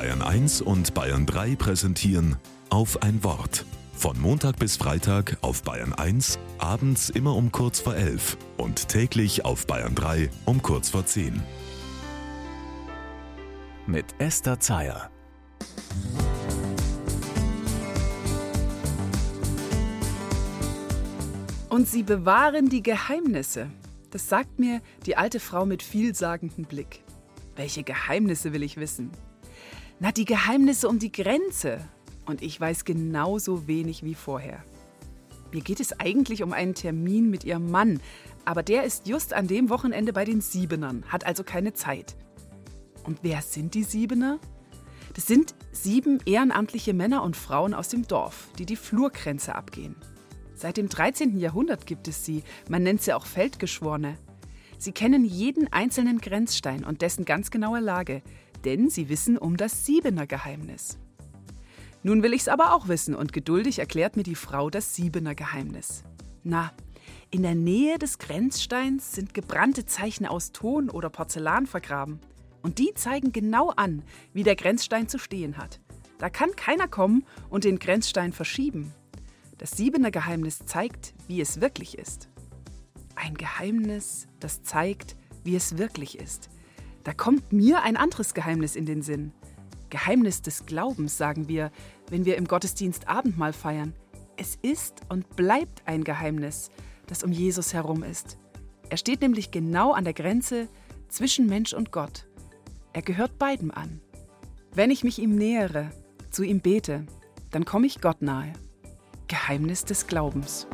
Bayern 1 und Bayern 3 präsentieren auf ein Wort. Von Montag bis Freitag auf Bayern 1, abends immer um kurz vor 11 und täglich auf Bayern 3 um kurz vor 10. Mit Esther Zeyer. Und sie bewahren die Geheimnisse. Das sagt mir die alte Frau mit vielsagendem Blick. Welche Geheimnisse will ich wissen? Na, die Geheimnisse um die Grenze. Und ich weiß genauso wenig wie vorher. Mir geht es eigentlich um einen Termin mit ihrem Mann, aber der ist just an dem Wochenende bei den Siebenern, hat also keine Zeit. Und wer sind die Siebener? Das sind sieben ehrenamtliche Männer und Frauen aus dem Dorf, die die Flurgrenze abgehen. Seit dem 13. Jahrhundert gibt es sie, man nennt sie auch Feldgeschworene. Sie kennen jeden einzelnen Grenzstein und dessen ganz genaue Lage, denn sie wissen um das Siebener Geheimnis. Nun will ich's aber auch wissen und geduldig erklärt mir die Frau das Siebener Geheimnis. Na, in der Nähe des Grenzsteins sind gebrannte Zeichen aus Ton oder Porzellan vergraben. Und die zeigen genau an, wie der Grenzstein zu stehen hat. Da kann keiner kommen und den Grenzstein verschieben. Das Siebener Geheimnis zeigt, wie es wirklich ist. Ein Geheimnis, das zeigt, wie es wirklich ist. Da kommt mir ein anderes Geheimnis in den Sinn. Geheimnis des Glaubens, sagen wir, wenn wir im Gottesdienst Abendmahl feiern. Es ist und bleibt ein Geheimnis, das um Jesus herum ist. Er steht nämlich genau an der Grenze zwischen Mensch und Gott. Er gehört beiden an. Wenn ich mich ihm nähere, zu ihm bete, dann komme ich Gott nahe. Geheimnis des Glaubens.